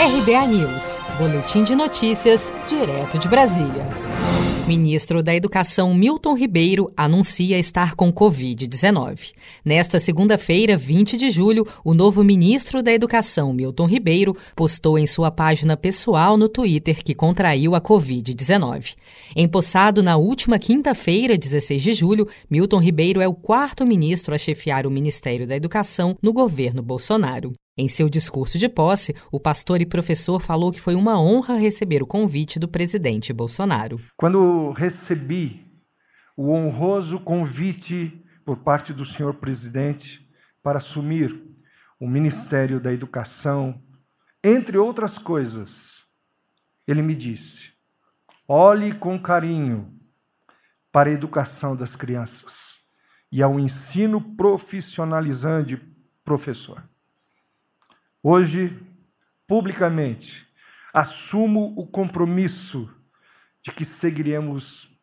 RBA News, Boletim de Notícias, direto de Brasília. Ministro da Educação Milton Ribeiro anuncia estar com Covid-19. Nesta segunda-feira, 20 de julho, o novo ministro da Educação, Milton Ribeiro, postou em sua página pessoal no Twitter que contraiu a Covid-19. Empossado na última quinta-feira, 16 de julho, Milton Ribeiro é o quarto ministro a chefiar o Ministério da Educação no governo Bolsonaro. Em seu discurso de posse, o pastor e professor falou que foi uma honra receber o convite do presidente Bolsonaro. Quando recebi o honroso convite por parte do senhor presidente para assumir o Ministério da Educação, entre outras coisas, ele me disse: olhe com carinho para a educação das crianças e ao ensino profissionalizante, professor. Hoje, publicamente, assumo o compromisso de que seguiremos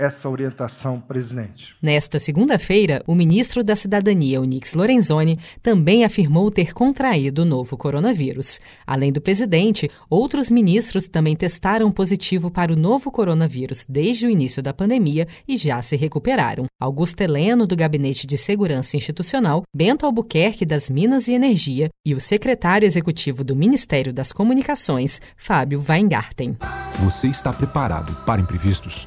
essa orientação, presidente. Nesta segunda-feira, o ministro da Cidadania, Onix Lorenzoni, também afirmou ter contraído o novo coronavírus. Além do presidente, outros ministros também testaram positivo para o novo coronavírus desde o início da pandemia e já se recuperaram. Augusto Heleno, do Gabinete de Segurança Institucional, Bento Albuquerque, das Minas e Energia, e o secretário executivo do Ministério das Comunicações, Fábio Weingarten. Você está preparado para imprevistos?